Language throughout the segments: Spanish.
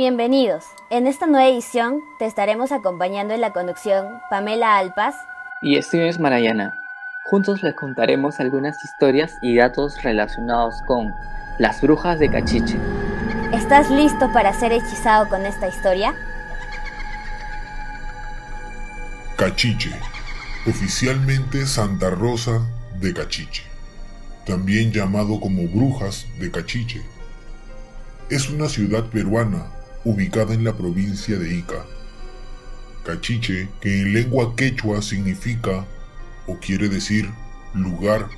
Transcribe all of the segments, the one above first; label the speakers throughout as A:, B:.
A: Bienvenidos. En esta nueva edición te estaremos acompañando en la conducción Pamela Alpas
B: y Steven Marayana. Juntos les contaremos algunas historias y datos relacionados con las brujas de Cachiche.
A: ¿Estás listo para ser hechizado con esta historia?
C: Cachiche, oficialmente Santa Rosa de Cachiche, también llamado como Brujas de Cachiche. Es una ciudad peruana ubicada en la provincia de Ica. Cachiche, que en lengua quechua significa o quiere decir lugar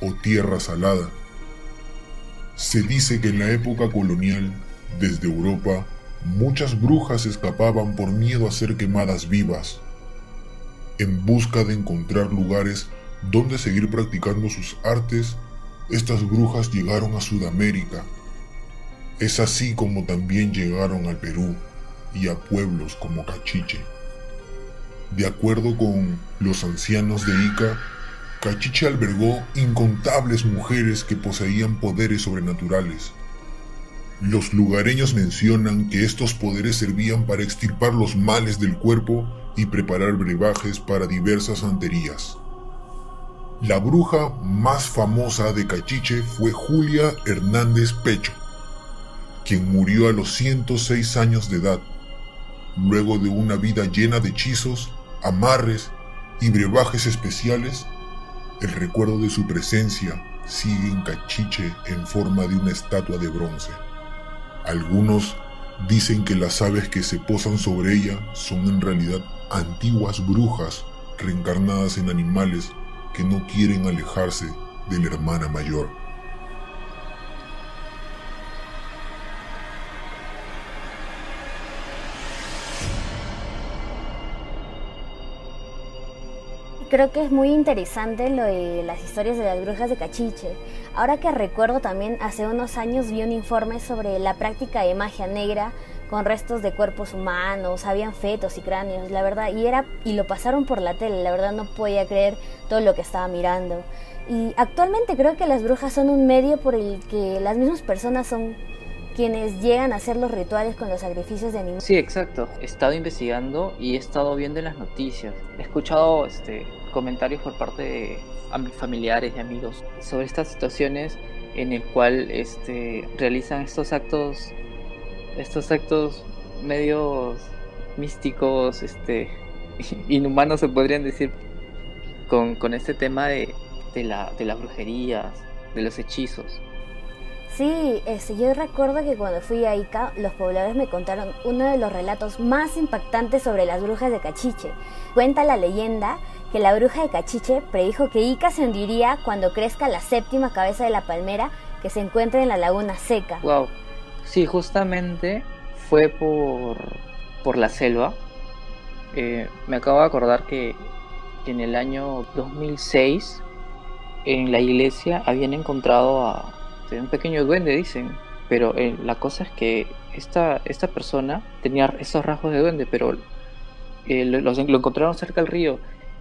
C: o tierra salada. Se dice que en la época colonial, desde Europa, muchas brujas escapaban por miedo a ser quemadas vivas, en busca de encontrar lugares donde seguir practicando sus artes, estas brujas llegaron a Sudamérica es así como también llegaron al Perú y a pueblos como Cachiche. De acuerdo con los ancianos de Ica, Cachiche albergó incontables mujeres que poseían poderes sobrenaturales. Los lugareños mencionan que estos poderes servían para extirpar los males del cuerpo y preparar brebajes para diversas santerías. La bruja más famosa de Cachiche fue Julia Hernández Pecho, quien murió a los 106 años de edad, luego de una vida llena de hechizos, amarres y brebajes especiales, el recuerdo de su presencia sigue en Cachiche en forma de una estatua de bronce. Algunos dicen que las aves que se posan sobre ella son en realidad antiguas brujas reencarnadas en animales que no quieren alejarse de la hermana mayor.
A: Creo que es muy interesante lo de las historias de las brujas de Cachiche. Ahora que recuerdo también, hace unos años vi un informe sobre la práctica de magia negra con restos de cuerpos humanos, habían fetos y cráneos, la verdad, y era y lo pasaron por la tele, la verdad no podía creer todo lo que estaba mirando. Y actualmente creo que las brujas son un medio por el que las mismas personas son quienes llegan a hacer los rituales con los sacrificios de animales.
B: Sí, exacto. He estado investigando y he estado viendo en las noticias. He escuchado este, comentarios por parte de familiares y amigos sobre estas situaciones en el cual este, realizan estos actos, estos actos medios místicos, este, inhumanos se podrían decir, con, con este tema de, de, la, de las brujerías, de los hechizos.
A: Sí, este, yo recuerdo que cuando fui a Ica, los pobladores me contaron uno de los relatos más impactantes sobre las brujas de Cachiche. Cuenta la leyenda que la bruja de Cachiche predijo que Ica se hundiría cuando crezca la séptima cabeza de la palmera que se encuentra en la laguna seca.
B: Wow. Sí, justamente fue por, por la selva. Eh, me acabo de acordar que en el año 2006 en la iglesia habían encontrado a un pequeño duende, dicen. Pero eh, la cosa es que esta, esta persona tenía esos rasgos de duende, pero eh, lo, encontraron cerca del río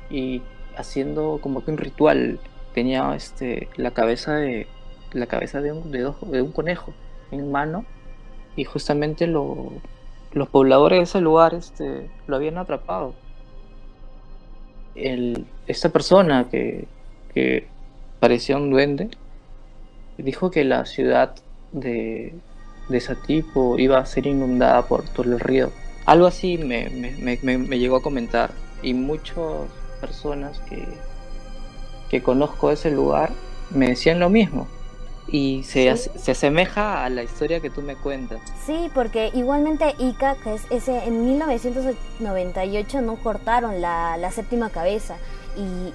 B: y haciendo como que un ritual. Tenía este, la cabeza de la cabeza de un, de, un conejo en mano y justamente lo, los pobladores de ese lugar este, lo habían atrapado. El, esta persona que, que parecía un duende dijo que la ciudad de, de Satipo iba a ser inundada por todo el río. Algo así me, me, me, me, llegó a comentar y muchas personas que, que conozco de ese lugar me decían lo mismo. Y se, se asemeja a la historia que tú me cuentas.
A: Sí, porque igualmente Ica, que es ese, en 1998 no cortaron la, la séptima cabeza y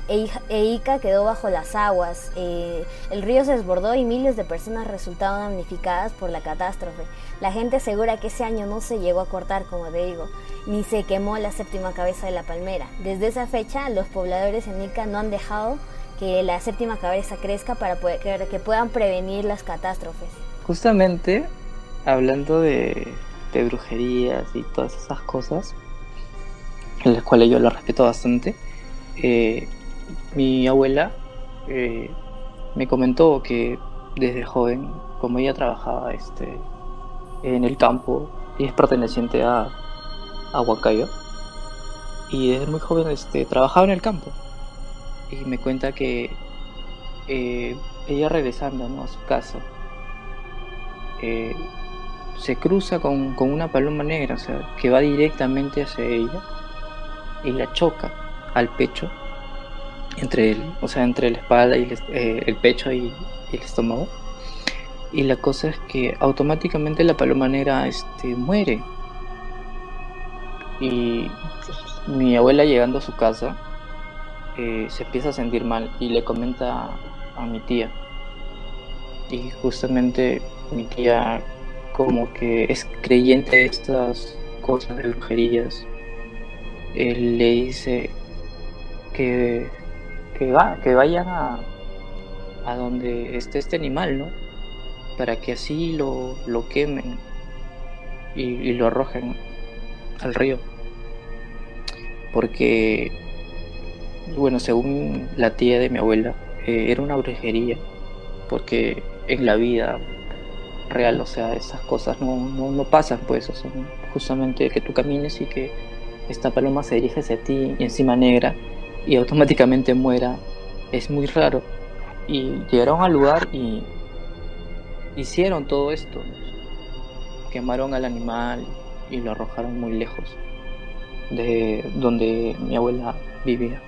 A: Eika quedó bajo las aguas. Eh, el río se desbordó y miles de personas resultaron damnificadas por la catástrofe. La gente asegura que ese año no se llegó a cortar, como digo, ni se quemó la séptima cabeza de la palmera. Desde esa fecha, los pobladores en Ica no han dejado que la séptima cabeza crezca para que puedan prevenir las catástrofes.
B: Justamente, hablando de, de brujerías y todas esas cosas, en las cuales yo lo respeto bastante, eh, mi abuela eh, me comentó que desde joven, como ella trabajaba este, en el campo y es perteneciente a, a y desde muy joven este, trabajaba en el campo. Y me cuenta que eh, ella regresando a su casa, se cruza con, con, una paloma negra, o sea, que va directamente hacia ella y la choca al pecho, entre el, o sea, entre la espalda y el, eh, pecho y, el estómago. Y la cosa es que automáticamente la paloma negra este, muere. Y mi abuela llegando a su casa eh, se empieza a sentir mal y le comenta a mi tía. Y justamente mi tía como que es creyente de estas cosas de brujerías. Él le dice, que, que, va, que vayan a, a donde esté este animal, ¿no? Para que así lo, lo quemen y, lo arrojen al río. Porque, bueno, según la tía de mi abuela, eh, era una brujería. Porque en la vida real, o sea, esas cosas no, no, no pasan, pues, o justamente que tú camines y que esta paloma se dirige hacia ti y encima negra y automáticamente muera es muy raro. Y llegaron al lugar y hicieron todo esto. Quemaron al animal y lo arrojaron muy lejos de donde mi abuela vivía.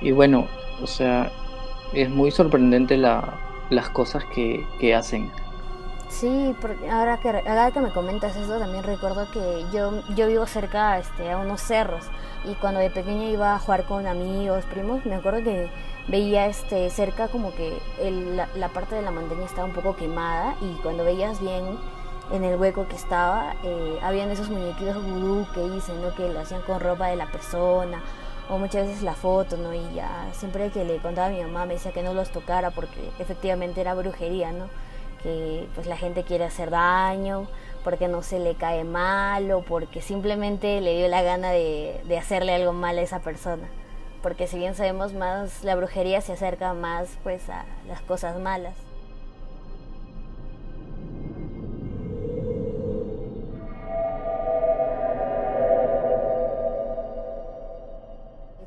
B: Y bueno, o sea, es muy sorprendente la, las cosas que, que hacen.
A: Sí, porque ahora que, ahora que me comentas eso, también recuerdo que yo, yo vivo cerca este, a unos cerros y cuando de pequeña iba a jugar con amigos, primos, me acuerdo que veía este cerca como que la, parte de la montaña estaba un poco quemada y cuando veías bien en el hueco que estaba, eh, habían esos muñequitos vudú que dicen, ¿no? que lo hacían con ropa de la persona o muchas veces la foto, ¿no? Y ya siempre que le contaba a mi mamá me decía que no los tocara porque efectivamente era brujería, ¿no? Que pues la gente quiere hacer daño porque no se le cae mal o porque simplemente le dio la gana de, hacerle algo mal a esa persona. Porque si bien sabemos más, la brujería se acerca más pues a las cosas malas.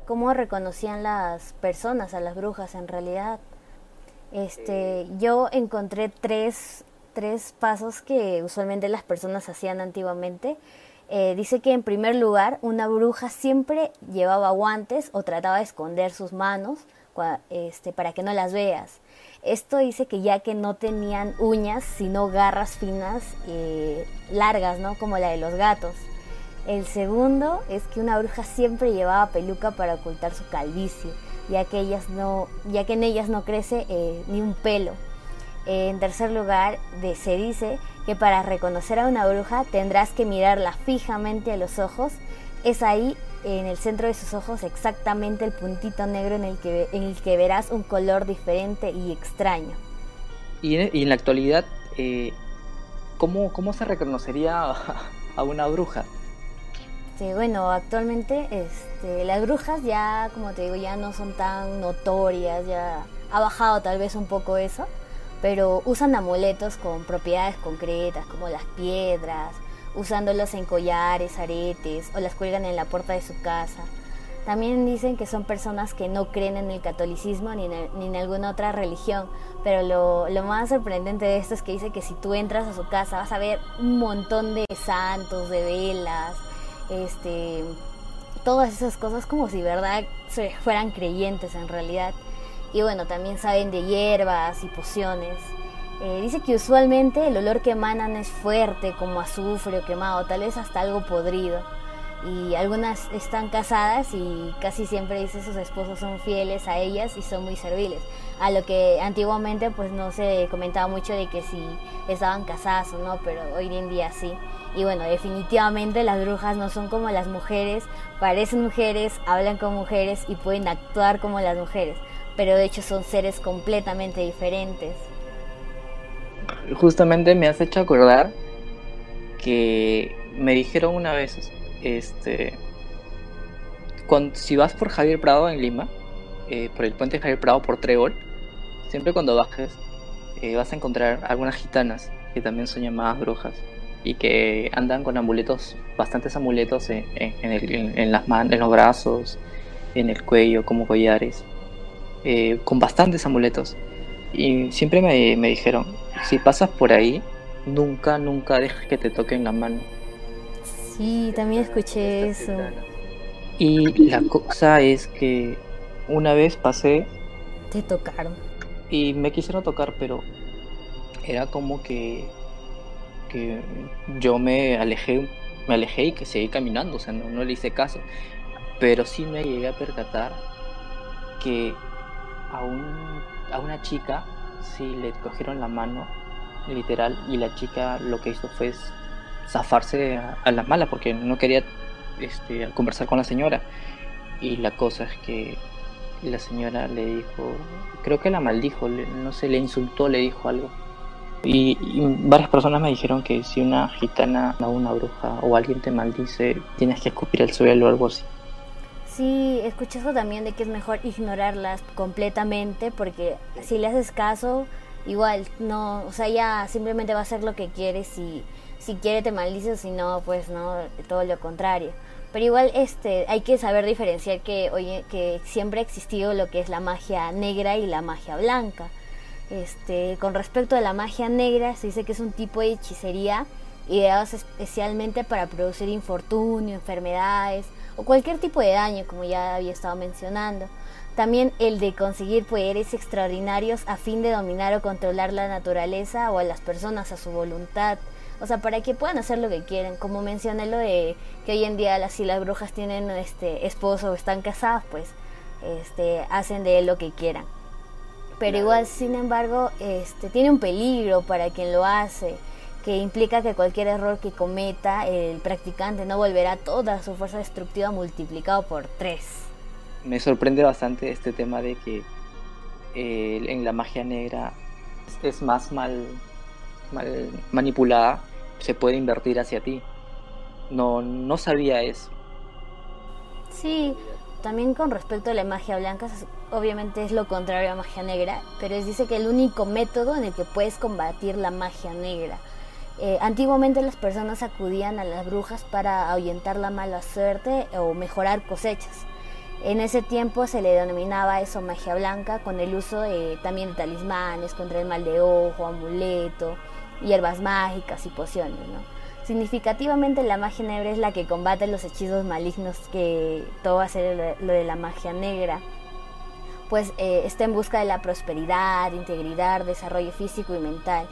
A: ¿Cómo reconocían las personas a las brujas en realidad? Este, yo encontré tres tres pasos que usualmente las personas hacían antiguamente. Eh, dice que en primer lugar una bruja siempre llevaba guantes o trataba de esconder sus manos este, para que no las veas. Esto dice que ya que no tenían uñas, sino garras finas, eh, largas, ¿no? Como la de los gatos. El segundo es que una bruja siempre llevaba peluca para ocultar su calvicie, ya que, ellas no, ya que en ellas no crece eh, ni un pelo. En tercer lugar, se dice que para reconocer a una bruja tendrás que mirarla fijamente a los ojos. Es ahí, en el centro de sus ojos, exactamente el puntito negro en el que, en el que verás un color diferente y extraño.
B: Y en, la actualidad, eh, ¿cómo, ¿cómo, se reconocería a una bruja?
A: Sí, bueno, actualmente este, las brujas ya, como te digo, ya no son tan notorias, ya ha bajado tal vez un poco eso pero usan amuletos con propiedades concretas como las piedras, usándolos en collares, aretes o las cuelgan en la puerta de su casa. También dicen que son personas que no creen en el catolicismo ni en, alguna otra religión, pero lo, lo, más sorprendente de esto es que dice que si tú entras a su casa vas a ver un montón de santos, de velas, este, todas esas cosas como si verdad fueran creyentes en realidad y bueno, también saben de hierbas y pociones. Eh, dice que usualmente el olor que emanan es fuerte, como azufre o quemado, tal vez hasta algo podrido. y algunas están casadas y casi siempre dice sus esposos son fieles a ellas y son muy serviles. A lo que antiguamente pues no se comentaba mucho de que si estaban casadas o no, pero hoy en día sí. Y bueno, definitivamente las brujas no son como las mujeres, parecen mujeres, hablan como mujeres y pueden actuar como las mujeres, pero de hecho son seres completamente diferentes.
B: Justamente me has hecho acordar que me dijeron una vez, este, si vas por Javier Prado en Lima, eh, por el puente Javier Prado por Trébol, siempre cuando bajes eh, vas a encontrar algunas gitanas que también son llamadas brujas y que andan con amuletos, bastantes amuletos en, en, las manos, en los brazos, en el cuello, como collares, eh, con bastantes amuletos. Y siempre me, me dijeron, si pasas por ahí, nunca, nunca dejes que te toquen la mano
A: Sí, también escuché eso.
B: Y la cosa es que una vez pasé.
A: Te tocaron.
B: Y me quisieron tocar, pero era como que. Yo me alejé, me alejé y que seguí caminando, o sea, no, le hice caso. Pero sí me llegué a percatar que a, un, a una chica sí le cogieron la mano, literal, y la chica lo que hizo fue zafarse a, la mala porque no quería este, conversar con la señora. Y la cosa es que la señora le dijo, creo que la maldijo, no sé, le insultó, le dijo algo. Y, varias personas me dijeron que si una gitana o una bruja o alguien te maldice, tienes que escupir el suelo o algo así.
A: Sí, escuché eso también de que es mejor ignorarlas completamente porque si le haces caso, igual, no, o sea, ya simplemente va a hacer lo que quieres y si quiere te maldice, si no, pues no, todo lo contrario. Pero igual este, hay que saber diferenciar que, oye, que siempre ha existido lo que es la magia negra y la magia blanca. Este, con respecto a la magia negra, se dice que es un tipo de hechicería ideado especialmente para producir infortunio, enfermedades o cualquier tipo de daño, como ya había estado mencionando. También el de conseguir poderes extraordinarios a fin de dominar o controlar la naturaleza o a las personas a su voluntad. O sea, para que puedan hacer lo que quieren. Como mencioné lo de que hoy en día las, si las brujas tienen este esposo o están casadas, pues este, hacen de él lo que quieran. Pero igual, sin embargo, este, tiene un peligro para quien lo hace, que implica que cualquier error que cometa el practicante no volverá toda su fuerza destructiva multiplicado por tres
B: me sorprende bastante este tema de que eh, en la magia negra es más mal, mal manipulada, se puede invertir hacia ti. No, no sabía eso.
A: Sí, también con respecto a la magia blanca, obviamente es lo contrario a magia negra, pero es dice que el único método en el que puedes combatir la magia negra. Eh, antiguamente las personas acudían a las brujas para ahuyentar la mala suerte o mejorar cosechas. En ese tiempo se le denominaba eso magia blanca con el uso de, también de talismanes contra el mal de ojo, amuleto, hierbas mágicas y pociones. Significativamente la magia negra es la que combate los hechizos malignos que todo va a ser lo de la magia negra. Pues eh, está en busca de la prosperidad, integridad, desarrollo físico y mental.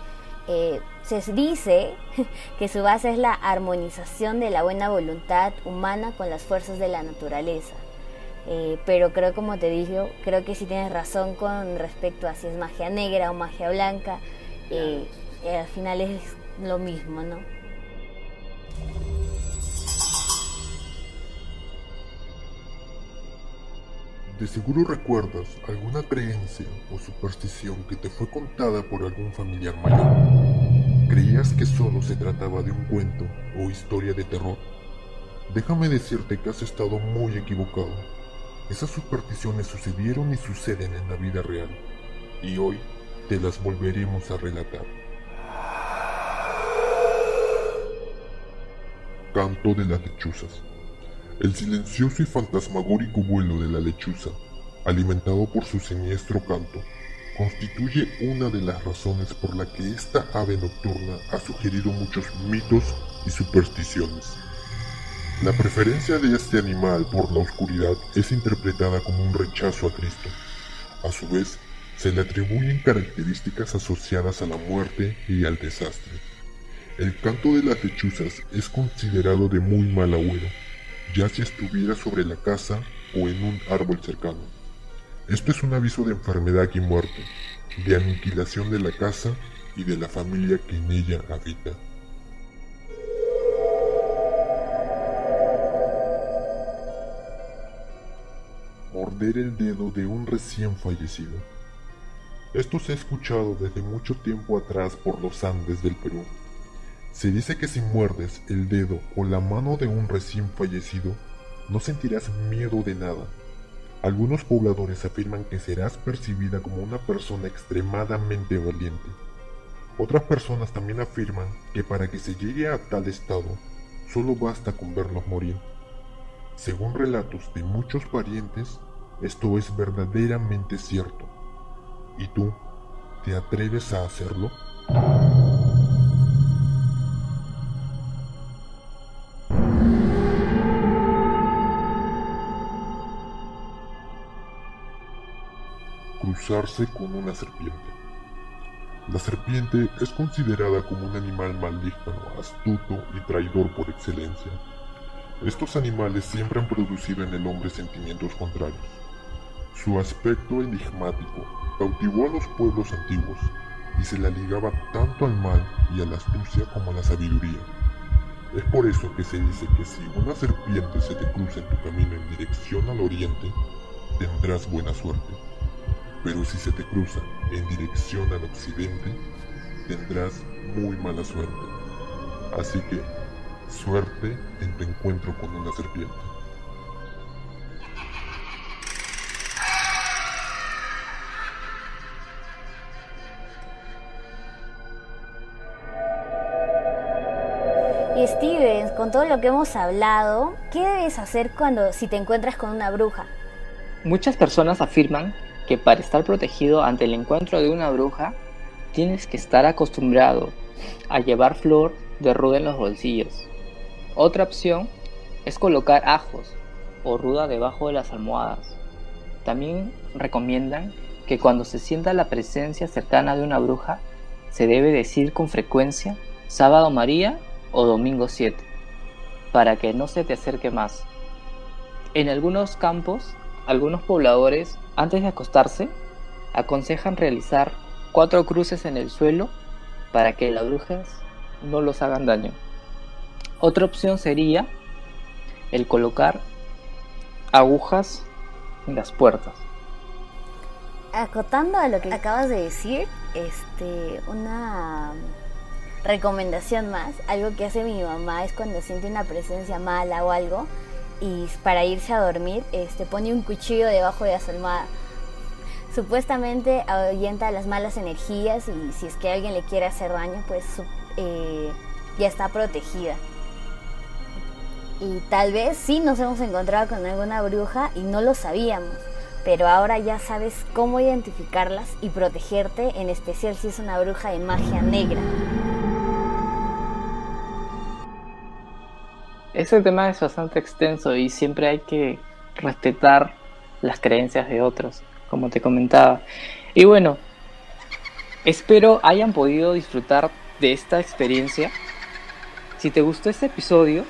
A: Eh, se dice que su base es la armonización de la buena voluntad humana con las fuerzas de la naturaleza. Eh, pero creo, como te dije, creo que sí tienes razón con respecto a si es magia negra o magia blanca. Al final es lo mismo, ¿no?
D: Seguro recuerdas alguna creencia o superstición que te fue contada por algún familiar mayor. ¿Creías que solo se trataba de un cuento o historia de terror? Déjame decirte que has estado muy equivocado esas supersticiones sucedieron y suceden en la vida real, y hoy te las volveremos a relatar. Canto de las lechuzas. El silencioso y fantasmagórico vuelo de la lechuza, alimentado por su siniestro canto, constituye una de las razones por la que esta ave nocturna ha sugerido muchos mitos y supersticiones. La preferencia de este animal por la oscuridad es interpretada como un rechazo a Cristo. A su vez, se le atribuyen características asociadas a la muerte y al desastre. El canto de las lechuzas es considerado de muy mal agüero, ya si estuviera sobre la casa o en un árbol cercano. Esto es un aviso de enfermedad y muerte, de aniquilación de la casa y de la familia que en ella habita. Morder el dedo de un recién fallecido. Esto se ha escuchado desde mucho tiempo atrás por los Andes del Perú. Se dice que si muerdes el dedo o la mano de un recién fallecido, no sentirás miedo de nada. Algunos pobladores afirman que serás percibida como una persona extremadamente valiente. Otras personas también afirman que para que se llegue a tal estado, solo basta con verlos morir. Según relatos de muchos parientes, esto es verdaderamente cierto. ¿Y tú, te atreves a hacerlo? Con una serpiente. La serpiente es considerada como un animal maligno, astuto y traidor por excelencia. Estos animales siempre han producido en el hombre sentimientos contrarios. Su aspecto enigmático cautivó a los pueblos antiguos y se la ligaba tanto al mal y a la astucia como a la sabiduría. Es por eso que se dice que si una serpiente se te cruza en tu camino en dirección al oriente, tendrás buena suerte pero si se te cruza en dirección al occidente, tendrás muy mala suerte. Así que, suerte en tu encuentro con una serpiente.
A: Y Steven, con todo lo que hemos hablado, ¿qué debes hacer cuando si te encuentras con una bruja?
B: Muchas personas afirman que para estar protegido ante el encuentro de una bruja, tienes que estar acostumbrado a llevar flor de ruda en los bolsillos. Otra opción es colocar ajos o ruda debajo de las almohadas. También recomiendan que cuando se sienta la presencia cercana de una bruja, se debe decir con frecuencia sábado María o domingo 7, para que no se te acerque más. En algunos campos, algunos pobladores antes de acostarse, aconsejan realizar cuatro cruces en el suelo para que las brujas no los hagan daño. Otra opción sería el colocar agujas en las puertas.
A: Acotando a lo que acabas de decir, este, una recomendación más, algo que hace mi mamá es cuando siente una presencia mala o algo, y para irse a dormir este, pone un cuchillo debajo de su almohada. Supuestamente ahuyenta las malas energías y si es que alguien le quiere hacer daño, pues eh, ya está protegida. Y tal vez sí nos hemos encontrado con alguna bruja y no lo sabíamos, pero ahora ya sabes cómo identificarlas y protegerte, en especial si es una bruja de magia negra.
B: Ese tema es bastante extenso y siempre hay que respetar las creencias de otros, como te comentaba. Y bueno, espero hayan podido disfrutar de esta experiencia. Si te gustó este episodio,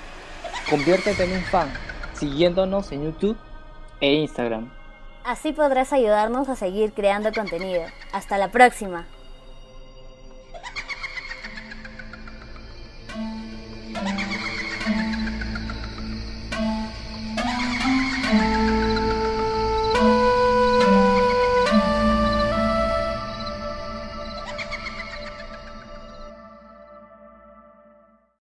B: conviértete en un fan, siguiéndonos en YouTube e Instagram.
A: Así podrás ayudarnos a seguir creando contenido. Hasta la próxima.